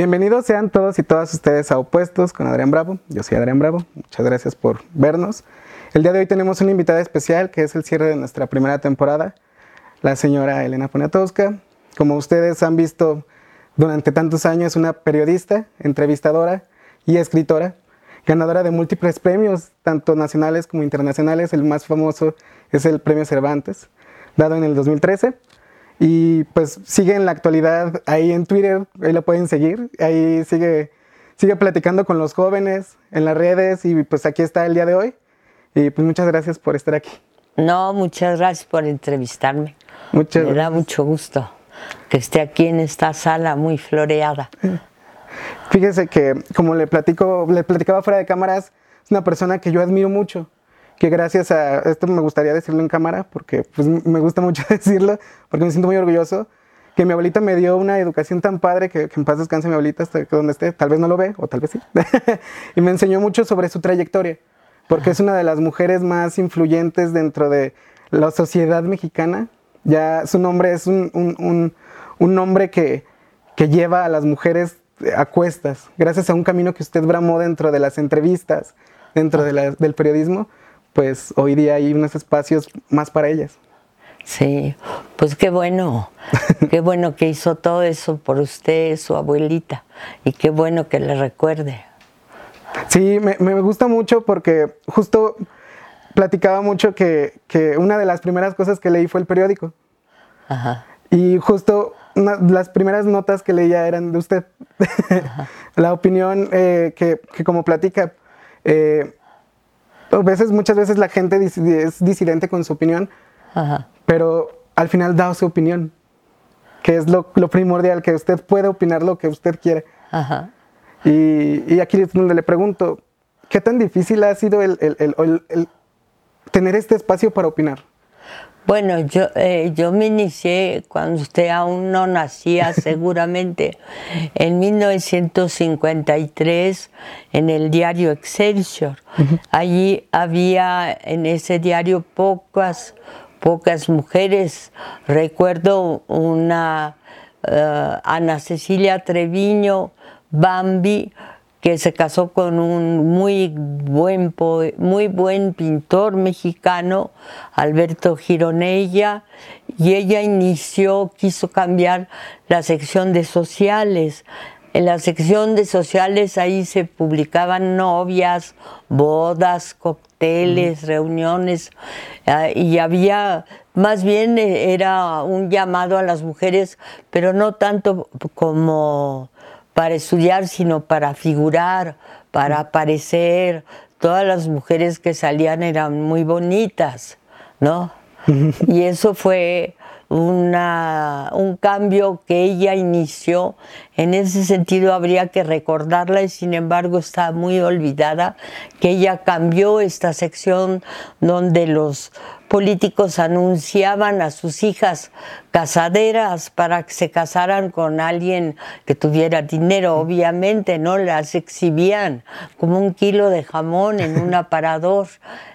Bienvenidos sean todos y todas ustedes a Opuestos con Adrián Bravo. Yo soy Adrián Bravo. Muchas gracias por vernos. El día de hoy tenemos una invitada especial que es el cierre de nuestra primera temporada, la señora Elena Poniatowska. Como ustedes han visto durante tantos años, una periodista, entrevistadora y escritora, ganadora de múltiples premios, tanto nacionales como internacionales. El más famoso es el Premio Cervantes, dado en el 2013. Y pues sigue en la actualidad ahí en Twitter, ahí lo pueden seguir, ahí sigue, sigue platicando con los jóvenes en las redes y pues aquí está el día de hoy. Y pues muchas gracias por estar aquí. No, muchas gracias por entrevistarme. Muchas Me da mucho gusto que esté aquí en esta sala muy floreada. Fíjese que como le platico, le platicaba fuera de cámaras, es una persona que yo admiro mucho que gracias a esto me gustaría decirlo en cámara porque pues, me gusta mucho decirlo porque me siento muy orgulloso que mi abuelita me dio una educación tan padre que, en paz descanse mi abuelita hasta donde esté, tal vez no lo ve o tal vez sí, y me enseñó mucho sobre su trayectoria porque es una de las mujeres más influyentes dentro de la sociedad mexicana. Ya su nombre es un, un, un, nombre que, que lleva a las mujeres a cuestas, gracias a un camino que usted bramó dentro de las entrevistas, dentro de del periodismo pues hoy día hay unos espacios más para ellas. Sí, pues qué bueno, qué bueno que hizo todo eso por usted, su abuelita, y qué bueno que le recuerde. Sí, me, gusta mucho porque justo platicaba mucho que, una de las primeras cosas que leí fue el periódico. Ajá. Y justo las primeras notas que leía eran de usted. La opinión eh, que, como platica, eh, a veces, muchas veces la gente es disidente con su opinión, pero al final da su opinión, que es lo, primordial, que usted puede opinar lo que usted quiere. Y, aquí es donde le pregunto, ¿qué tan difícil ha sido el tener este espacio para opinar? Bueno, yo, eh, yo me inicié cuando usted aún no nacía, seguramente, en 1953 en el diario Excelsior. Allí había en ese diario pocas, pocas mujeres. Recuerdo una eh, Ana Cecilia Treviño, Bambi, que se casó con un muy buen, muy buen pintor mexicano, Alberto Gironella, y ella inició, quiso cambiar la sección de sociales. En la sección de sociales ahí se publicaban novias, bodas, cócteles, reuniones, ah, y había, más bien eh, era un llamado a las mujeres, pero no tanto como para estudiar, sino para figurar, para aparecer. Todas las mujeres que salían eran muy bonitas, ¿no? Y eso fue una, un cambio que ella inició. En ese sentido habría que recordarla y sin embargo está muy olvidada que ella cambió esta sección donde los políticos anunciaban a sus hijas casaderas para que se casaran con alguien que tuviera dinero, obviamente, ¿no? Las exhibían como un kilo de jamón en un aparador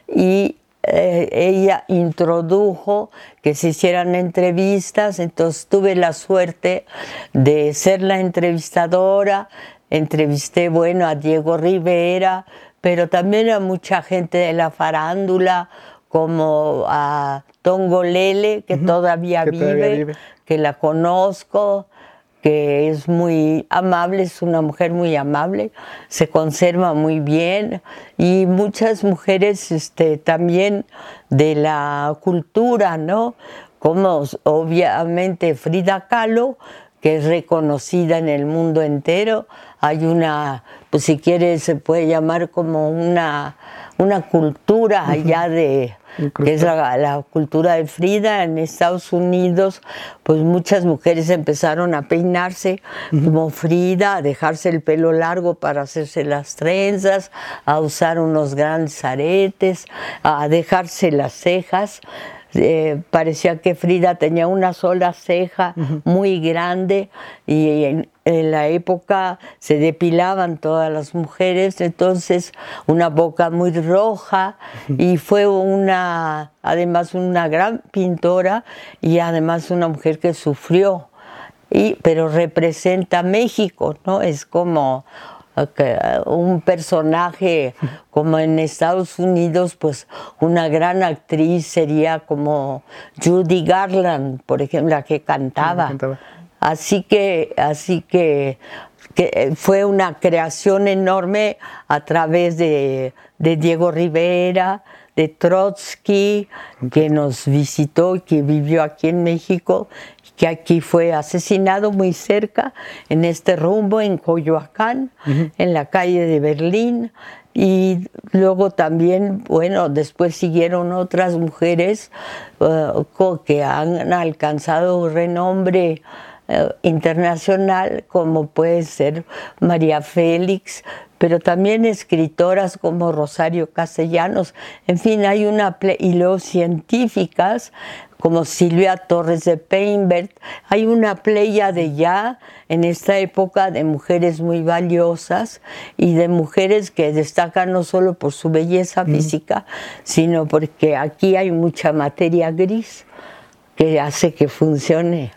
y eh, ella introdujo que se hicieran entrevistas, entonces tuve la suerte de ser la entrevistadora, entrevisté, bueno, a Diego Rivera, pero también a mucha gente de la farándula, como a Tongo Lele, que, todavía, vive, que la conozco, que es muy amable, es una mujer muy amable, se conserva muy bien y muchas mujeres este, también de la cultura, ¿no? Como obviamente Frida Kahlo, que es reconocida en el mundo entero. Hay una, pues si quieres, se puede llamar como una, una cultura allá de que es la, cultura de Frida en Estados Unidos, pues muchas mujeres empezaron a peinarse como Frida, a dejarse el pelo largo para hacerse las trenzas, a usar unos grandes aretes, a dejarse las cejas. Eh, parecía que Frida tenía una sola ceja muy grande y en, la época se depilaban todas las mujeres, entonces una boca muy roja y fue una, además una gran pintora y además una mujer que sufrió y, pero representa México, ¿no? Es como un personaje como en Estados Unidos, pues una gran actriz sería como Judy Garland, por ejemplo, la que cantaba. Así que, así que, fue una creación enorme a través de, de Diego Rivera, de Trotsky, que nos visitó y que vivió aquí en México, que aquí fue asesinado muy cerca, en este rumbo, en Coyoacán, en la calle de Berlín. Y luego también, bueno, después siguieron otras mujeres uh, que han alcanzado renombre uh, internacional, como puede ser María Félix, pero también escritoras como Rosario Castellanos, en fin, hay una, y luego científicas como Silvia Torres de Peinbert, hay una playa de ya en esta época de mujeres muy valiosas y de mujeres que destacan no solo por su belleza física, sino porque aquí hay mucha materia gris que hace que funcione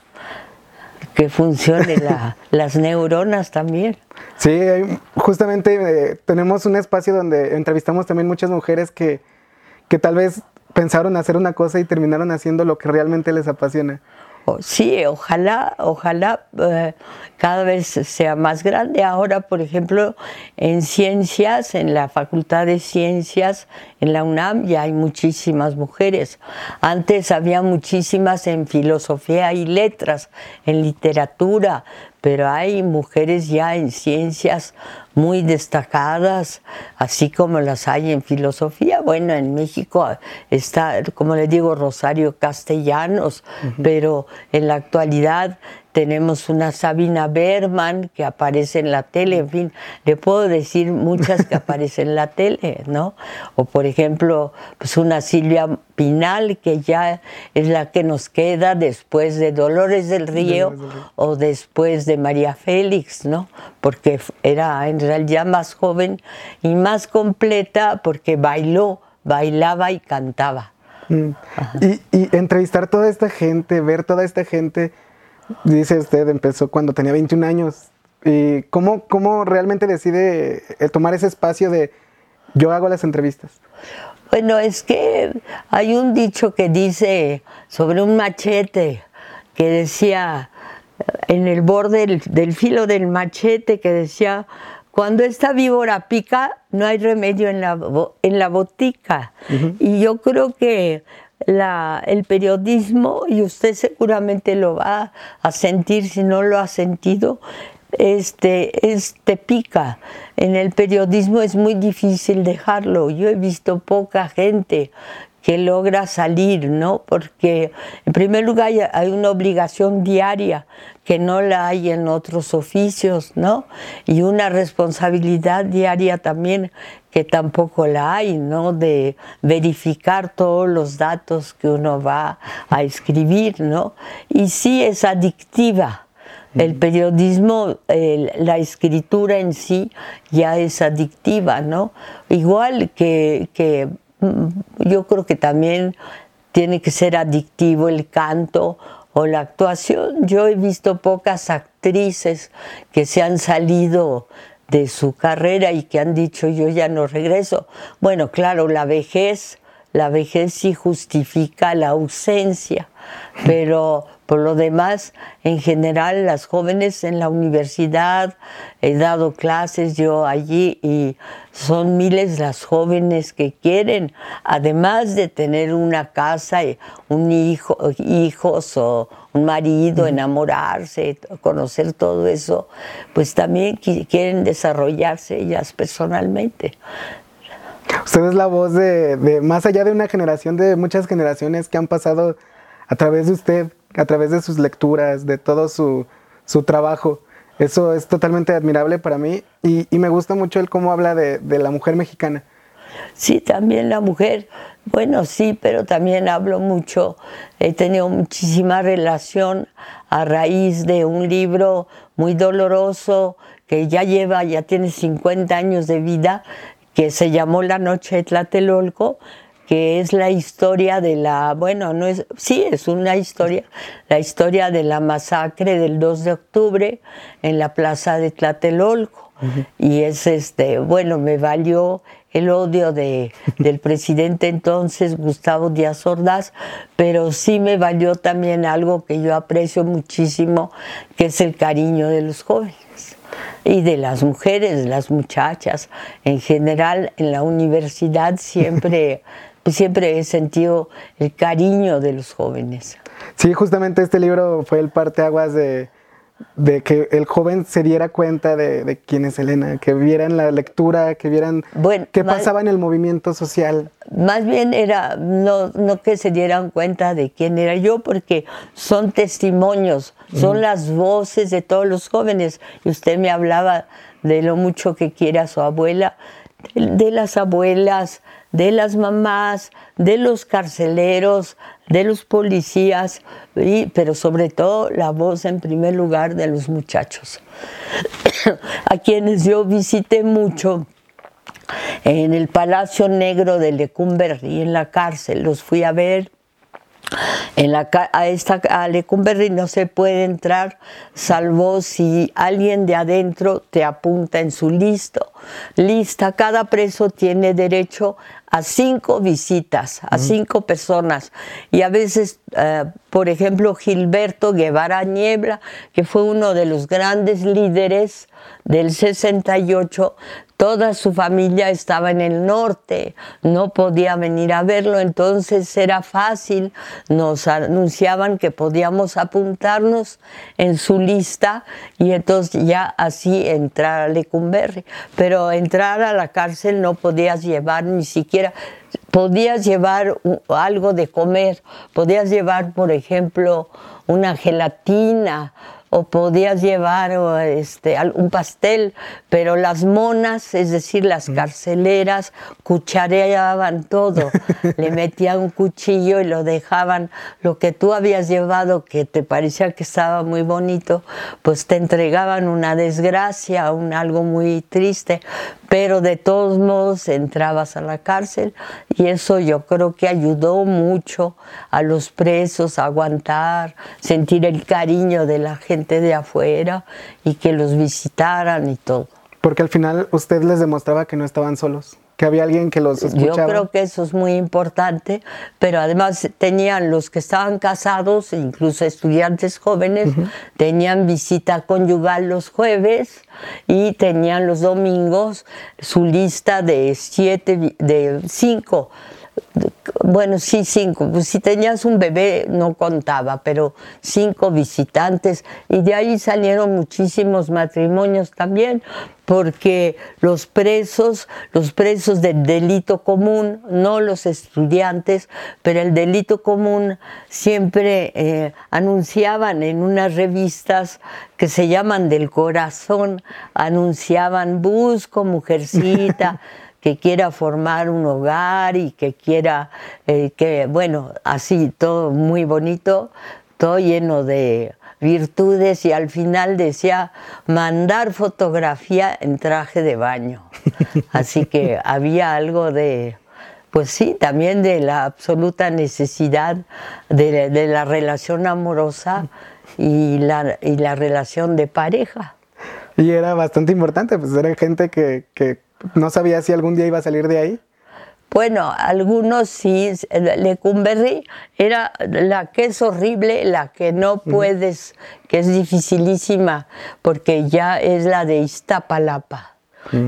que funcione las neuronas también. Sí, justamente eh, tenemos un espacio donde entrevistamos también muchas mujeres que, que tal vez pensaron hacer una cosa y terminaron haciendo lo que realmente les apasiona. Sí, ojalá, ojalá eh, cada vez sea más grande. Ahora, por ejemplo, en ciencias, en la Facultad de Ciencias, en la UNAM, ya hay muchísimas mujeres. Antes había muchísimas en filosofía y letras, en literatura, pero hay mujeres ya en ciencias muy destacadas, así como las hay en filosofía. Bueno, en México está, como le digo, Rosario Castellanos, pero en la actualidad tenemos una Sabina Berman que aparece en la tele, en fin, le puedo decir muchas que aparecen en la tele, ¿no? O por ejemplo, pues una Silvia Pinal que ya es la que nos queda después de Dolores del Río o después de María Félix, ¿no? Porque era en realidad más joven y más completa porque bailó, bailaba y cantaba. Mm. Y, y entrevistar toda esta gente, ver toda esta gente dice usted, empezó cuando tenía 21 años. ¿Y cómo, cómo realmente decide eh, tomar ese espacio de yo hago las entrevistas? Bueno, es que hay un dicho que dice sobre un machete que decía en el borde del, filo del machete que decía cuando esta víbora pica no hay remedio en la, en la botica. Y yo creo que el periodismo, y usted seguramente lo va a sentir si no lo ha sentido, este, este pica. En el periodismo es muy difícil dejarlo. Yo he visto poca gente que logra salir, ¿no? Porque en primer lugar hay una obligación diaria que no la hay en otros oficios, ¿no? Y una responsabilidad diaria también que tampoco la hay, ¿no? De verificar todos los datos que uno va a escribir, ¿no? Y sí es adictiva. El periodismo, la escritura en sí ya es adictiva, ¿no? Igual que, que mm, yo creo que también tiene que ser adictivo el canto o la actuación. Yo he visto pocas actrices que se han salido de su carrera y que han dicho yo ya no regreso. Bueno, claro, la vejez, la vejez sí justifica la ausencia, pero por lo demás, en general, las jóvenes en la universidad, he dado clases yo allí y son miles las jóvenes que quieren, además de tener una casa, un hijo, hijos o un marido, enamorarse, conocer todo eso, pues también quieren desarrollarse ellas personalmente. Usted es la voz de, de, más allá de una generación, de muchas generaciones que han pasado a través de usted a través de sus lecturas, de todo su, trabajo. Eso es totalmente admirable para mí y, me gusta mucho el cómo habla de, la mujer mexicana. Sí, también la mujer, bueno, sí, pero también hablo mucho, he tenido muchísima relación a raíz de un libro muy doloroso que ya lleva, ya tiene 50 años de vida, que se llamó La Noche de Tlatelolco, que es la historia de la, bueno, no es, sí, es una historia, la historia de la masacre del 2 de octubre en la plaza de Tlatelolco. Y es este, bueno, me valió el odio de, del presidente entonces, Gustavo Díaz Ordaz, pero sí me valió también algo que yo aprecio muchísimo, que es el cariño de los jóvenes y de las mujeres, las muchachas. En general, en la universidad siempre, siempre he sentido el cariño de los jóvenes. Sí, justamente este libro fue el parteaguas de de que el joven se diera cuenta de, quién es Elena, que vieran la lectura, que vieran qué pasaba en el movimiento social. Más bien era no, no que se dieran cuenta de quién era yo, porque son testimonios, son las voces de todos los jóvenes. Y usted me hablaba de lo mucho que quiere a su abuela, de las abuelas, de las mamás, de los carceleros, de los policías, y, pero sobre todo la voz en primer lugar de los muchachos, a quienes yo visité mucho en el Palacio Negro de Lecumberri, en la cárcel, los fui a ver en la, a esta a Lecumberri no se puede entrar salvo si alguien de adentro te apunta en su listo. Lista, cada preso tiene derecho a cinco visitas, a cinco personas. Y a veces, eh, por ejemplo, Gilberto Guevara Niebla, que fue uno de los grandes líderes del 68, Toda su familia estaba en el norte, no podía venir a verlo, entonces era fácil. Nos anunciaban que podíamos apuntarnos en su lista y entonces ya así entrar a Lecumberri. Pero entrar a la cárcel no podías llevar ni siquiera, podías llevar algo de comer, podías llevar, por ejemplo, una gelatina o podías llevar este, un pastel, pero las monas, es decir, las carceleras, cuchareaban todo, le metían un cuchillo y lo dejaban, lo que tú habías llevado que te parecía que estaba muy bonito, pues te entregaban una desgracia, un algo muy triste, pero de todos modos entrabas a la cárcel y eso yo creo que ayudó mucho a los presos a aguantar, sentir el cariño de la gente de afuera y que los visitaran y todo. Porque al final usted les demostraba que no estaban solos que había alguien que los escuchaba. Yo creo que eso es muy importante, pero además tenían los que estaban casados, incluso estudiantes jóvenes, tenían visita conyugal los jueves y tenían los domingos su lista de siete, de cinco bueno, sí, cinco. Pues si tenías un bebé no contaba, pero cinco visitantes. Y de ahí salieron muchísimos matrimonios también, porque los presos, los presos del delito común, no los estudiantes, pero el delito común siempre eh, anunciaban en unas revistas que se llaman del corazón, anunciaban busco mujercita. que quiera formar un hogar y que quiera, eh, que bueno, así todo muy bonito, todo lleno de virtudes y al final decía mandar fotografía en traje de baño. Así que había algo de, pues sí, también de la absoluta necesidad de, la relación amorosa y la, y la relación de pareja. Y era bastante importante, pues era gente que, que ¿No sabía si algún día iba a salir de ahí? Bueno, algunos sí. Lecumberri era la que es horrible, la que no puedes, que es dificilísima, porque ya es la de Iztapalapa.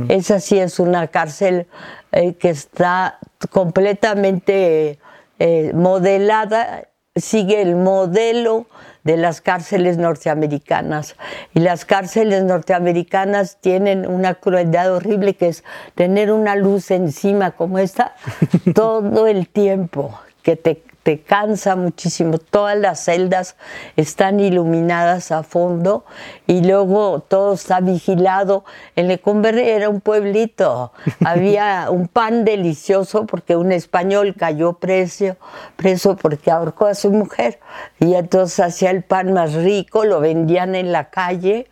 Esa sí es una cárcel eh, que está completamente eh, modelada, sigue el modelo de las cárceles norteamericanas. Y las cárceles norteamericanas tienen una crueldad horrible que es tener una luz encima como esta todo el tiempo, que te te cansa muchísimo. Todas las celdas están iluminadas a fondo y luego todo está vigilado. En Lecumberri era un pueblito, había un pan delicioso porque un español cayó preso, preso porque ahorcó a su mujer y entonces hacía el pan más rico, lo vendían en la calle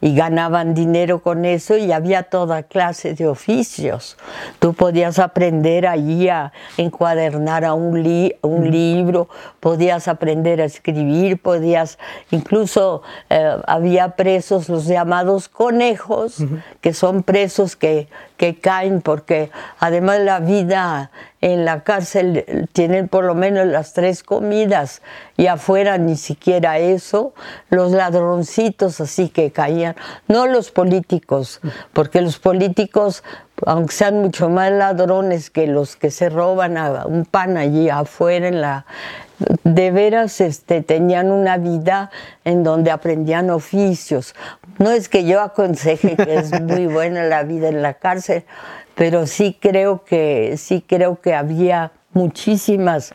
y ganaban dinero con eso y había toda clase de oficios. Tú podías aprender allí a encuadernar a un, un libro, podías aprender a escribir, podías, incluso eh, había presos, los llamados conejos, que son presos que, que caen porque además la vida en la cárcel tienen por lo menos las tres comidas y afuera ni siquiera eso, los ladroncitos así que caían, no los políticos, porque los políticos, aunque sean mucho más ladrones que los que se roban un pan allí afuera en la, de veras este, tenían una vida en donde aprendían oficios. No es que yo aconseje que es muy buena la vida en la cárcel, pero sí creo que, sí creo que había muchísimas,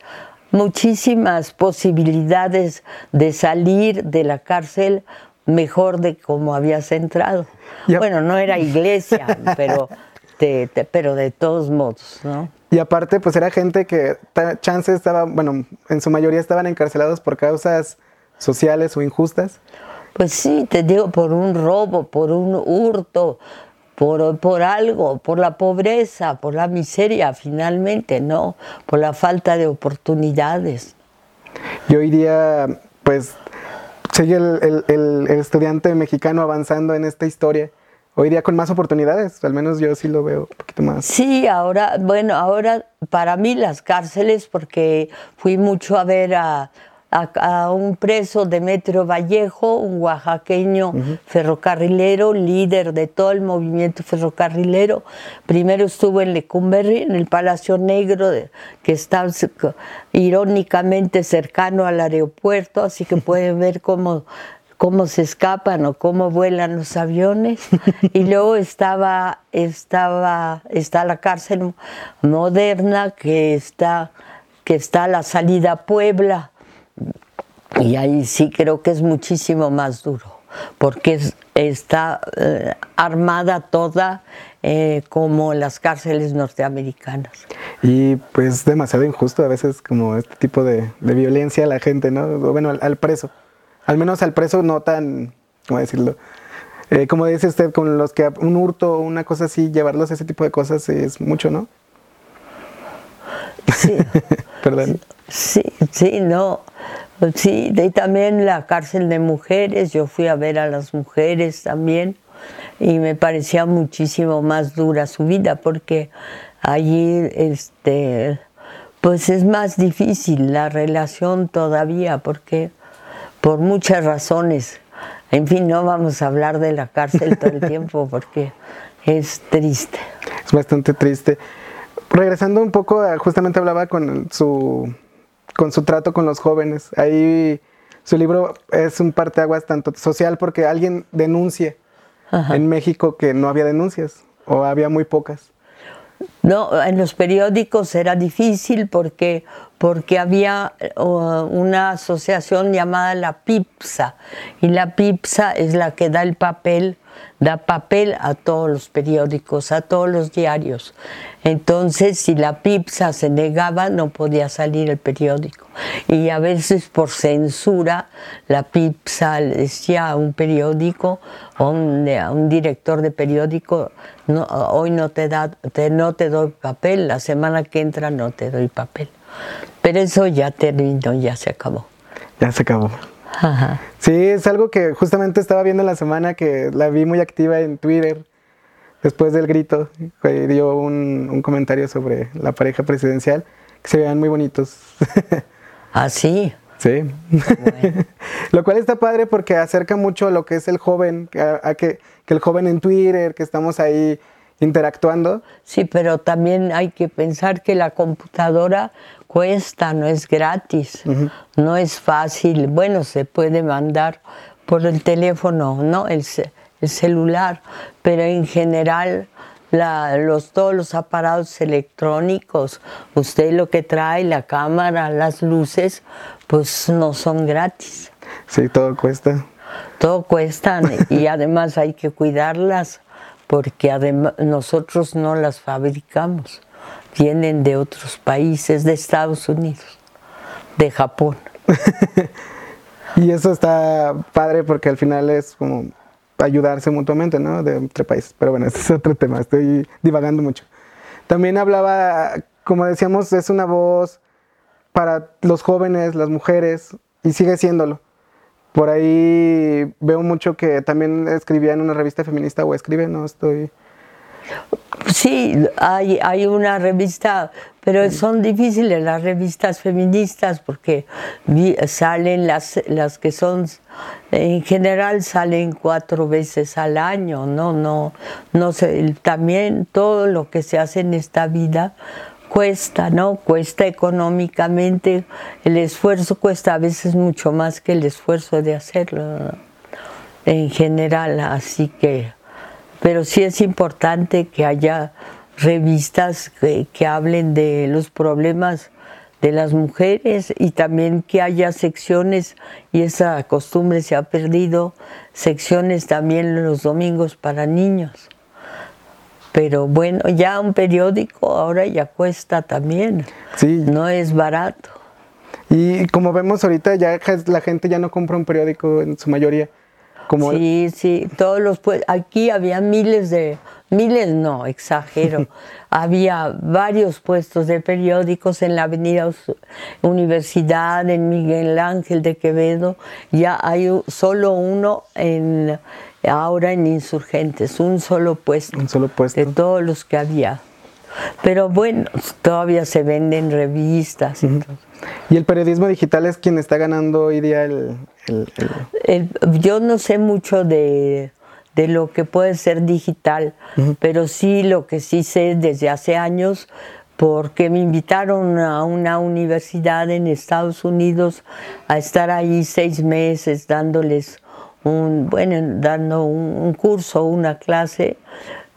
muchísimas posibilidades de salir de la cárcel mejor de como habías entrado. Bueno, no era iglesia, pero de, pero de todos modos, ¿no? Y aparte, pues era gente que chance estaba, bueno, en su mayoría estaban encarcelados por causas sociales o injustas. Pues sí, te digo, por un robo, por un hurto, por, por algo, por la pobreza, por la miseria finalmente, ¿no? Por la falta de oportunidades. Y hoy día, pues, sigue el, el, estudiante mexicano avanzando en esta historia. Hoy día con más oportunidades, al menos yo sí lo veo un poquito más. Sí, ahora, bueno, ahora para mí las cárceles, porque fui mucho a ver a a, un preso de Metro Vallejo, un oaxaqueño ferrocarrilero, líder de todo el movimiento ferrocarrilero. Primero estuvo en Lecumberri, en el Palacio Negro, que está irónicamente cercano al aeropuerto, así que pueden ver cómo cómo se escapan o cómo vuelan los aviones. Y luego estaba, estaba, está la cárcel moderna que está, que está a la salida a Puebla, y ahí sí creo que es muchísimo más duro, porque está eh, armada toda eh, como las cárceles norteamericaas. Y pues demasiado injusto a veces como este tipo de, violencia a la gente, ¿no? Bueno, al, preso. Al menos al preso no tan, ¿cómo decirlo? Eh, como dice usted, con los que un hurto o una cosa así, llevarlos a ese tipo de cosas es mucho, ¿no? Sí. Perdón. Sí, sí, no. Sí, y también la cárcel de mujeres, yo fui a ver a las mujeres también y me parecía muchísimo más dura su vida porque allí este pues es más difícil la relación todavía porque por muchas razones. En fin, no vamos a hablar de la cárcel todo el tiempo porque es triste. Es bastante triste. Regresando un poco, justamente hablaba con su con su trato con los jóvenes. Ahí su libro es un parteaguas tanto social porque alguien denuncia en México que no había denuncias o había muy pocas. No, en los periódicos era difícil porque, porque había una asociación llamada la PIPSA y la PIPSA es la que da el papel da papel a todos los periódicos, a todos los diarios. Entonces, si la PIPSA se negaba, no podía salir el periódico. Y a veces por censura, la PIPSA decía a un periódico, a un, director de periódico, no, hoy no te, da, no te doy papel, la semana que entra no te doy papel. Pero eso ya terminó, ya se acabó. Ya se acabó. Sí, es algo que justamente estaba viendo la semana que la vi muy activa en Twitter. Después del grito, dio un, comentario sobre la pareja presidencial, que se vean muy bonitos. ¿Ah, sí? Sí. lo cual está padre porque acerca mucho a lo que es el joven, a, que, que el joven en Twitter, que estamos ahí interactuando. Sí, pero también hay que pensar que la computadora cuesta, no es gratis, no es fácil. Bueno, se puede mandar por el teléfono, ¿no? El, celular, pero en general los, todos los aparatos electrónicos, usted lo que trae, la cámara, las luces, pues no son gratis. Sí, todo cuesta. Todo cuesta y además hay que cuidarlas porque además nosotros no las fabricamos vienen de otros países, de Estados Unidos, de Japón. y eso está padre porque al final es como ayudarse mutuamente, ¿no? De entre países. Pero bueno, ese es otro tema, estoy divagando mucho. También hablaba, como decíamos, es una voz para los jóvenes, las mujeres, y sigue siéndolo. Por ahí veo mucho que también escribía en una revista feminista o escribe, no estoy... Sí, hay, hay una revista, pero son difíciles las revistas feministas porque salen las, las que son, en general salen cuatro veces al año, no, no, no sé, también todo lo que se hace en esta vida cuesta, ¿no? Cuesta económicamente, el esfuerzo cuesta a veces mucho más que el esfuerzo de hacerlo en general, así que, pero sí es importante que haya revistas que, hablen de los problemas de las mujeres y también que haya secciones, y esa costumbre se ha perdido, secciones también los domingos para niños. Pero bueno, ya un periódico ahora ya cuesta también. Sí. No es barato. Y como vemos ahorita, ya la gente ya no compra un periódico en su mayoría. Como sí, sí, todos los pues aquí había miles de miles no, exagero. había varios puestos de periódicos en la Avenida Universidad, en Miguel Ángel de Quevedo, ya hay solo uno en ahora en Insurgentes, un solo puesto. Un solo puesto. De todos los que había. Pero bueno, todavía se venden revistas. Y, el periodismo digital es quien está ganando hoy día el... yo no sé mucho de, lo que puede ser digital, pero sí lo que sí sé desde hace años, porque me invitaron a una universidad en Estados Unidos a estar ahí seis meses dándoles un, bueno, dando un, curso, una clase,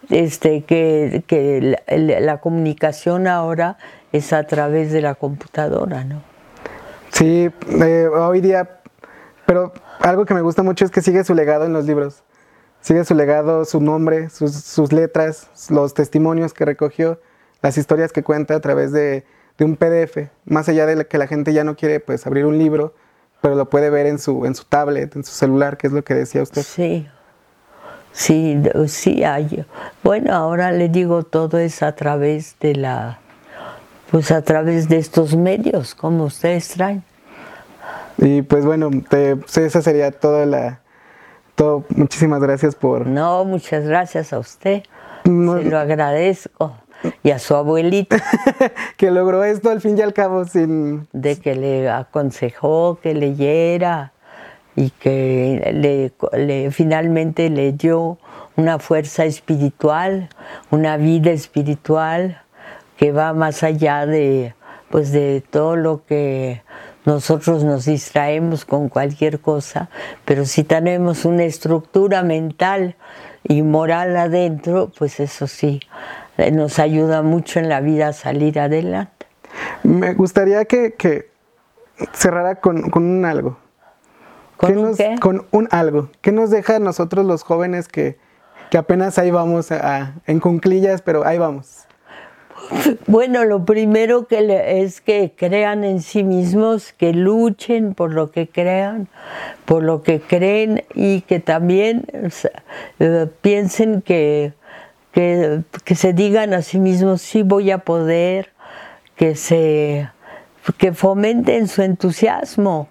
este, que, que la, comunicación ahora es a través de la computadora, ¿no? Sí, eh, hoy día, pero algo que me gusta mucho es que sigue su legado en los libros. Sigue su legado, su nombre, sus, sus letras, los testimonios que recogió, las historias que cuenta a través de, un PDF. Más allá de que la gente ya no quiere pues abrir un libro, pero lo puede ver en su, en su tablet, en su celular, que es lo que decía usted. Sí, sí, sí hay. Bueno, ahora le digo, todo es a través de la, pues a través de estos medios, como ustedes traen. Y pues bueno, esa sería toda la, todo, muchísimas gracias por... No, muchas gracias a usted, se lo agradezco. Y a su abuelita. que logró esto al fin y al cabo sin... De que le aconsejó que leyera y que le, le, finalmente le dio una fuerza espiritual, una vida espiritual que va más allá de, pues de todo lo que nosotros nos distraemos con cualquier cosa, pero si tenemos una estructura mental y moral adentro, pues eso sí, eh, nos ayuda mucho en la vida a salir adelante. Me gustaría que, cerrara con, un algo. ¿Con qué? Con un algo. ¿Qué nos deja a nosotros los jóvenes que, apenas ahí vamos en cunclillas, pero ahí vamos? Bueno, lo primero que es que crean en sí mismos, que luchen por lo que crean, por lo que creen y que también eh, piensen que que, se digan a sí mismos, sí voy a poder, que, se, que fomenten su entusiasmo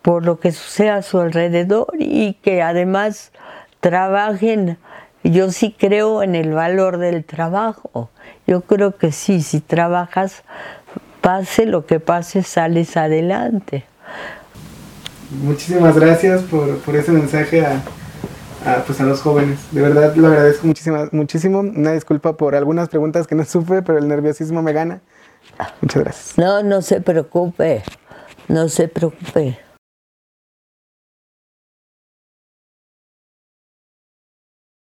por lo que sucede a su alrededor y que además trabajen. Yo sí creo en el valor del trabajo. Yo creo que sí, si trabajas, pase lo que pase, sales adelante. Muchísimas gracias por, por ese mensaje a, a, pues a los jóvenes. De verdad lo agradezco muchísimo, muchísimo. Una disculpa por algunas preguntas que no supe, pero el nerviosismo me gana. Muchas gracias. No, no se preocupe, no se preocupe.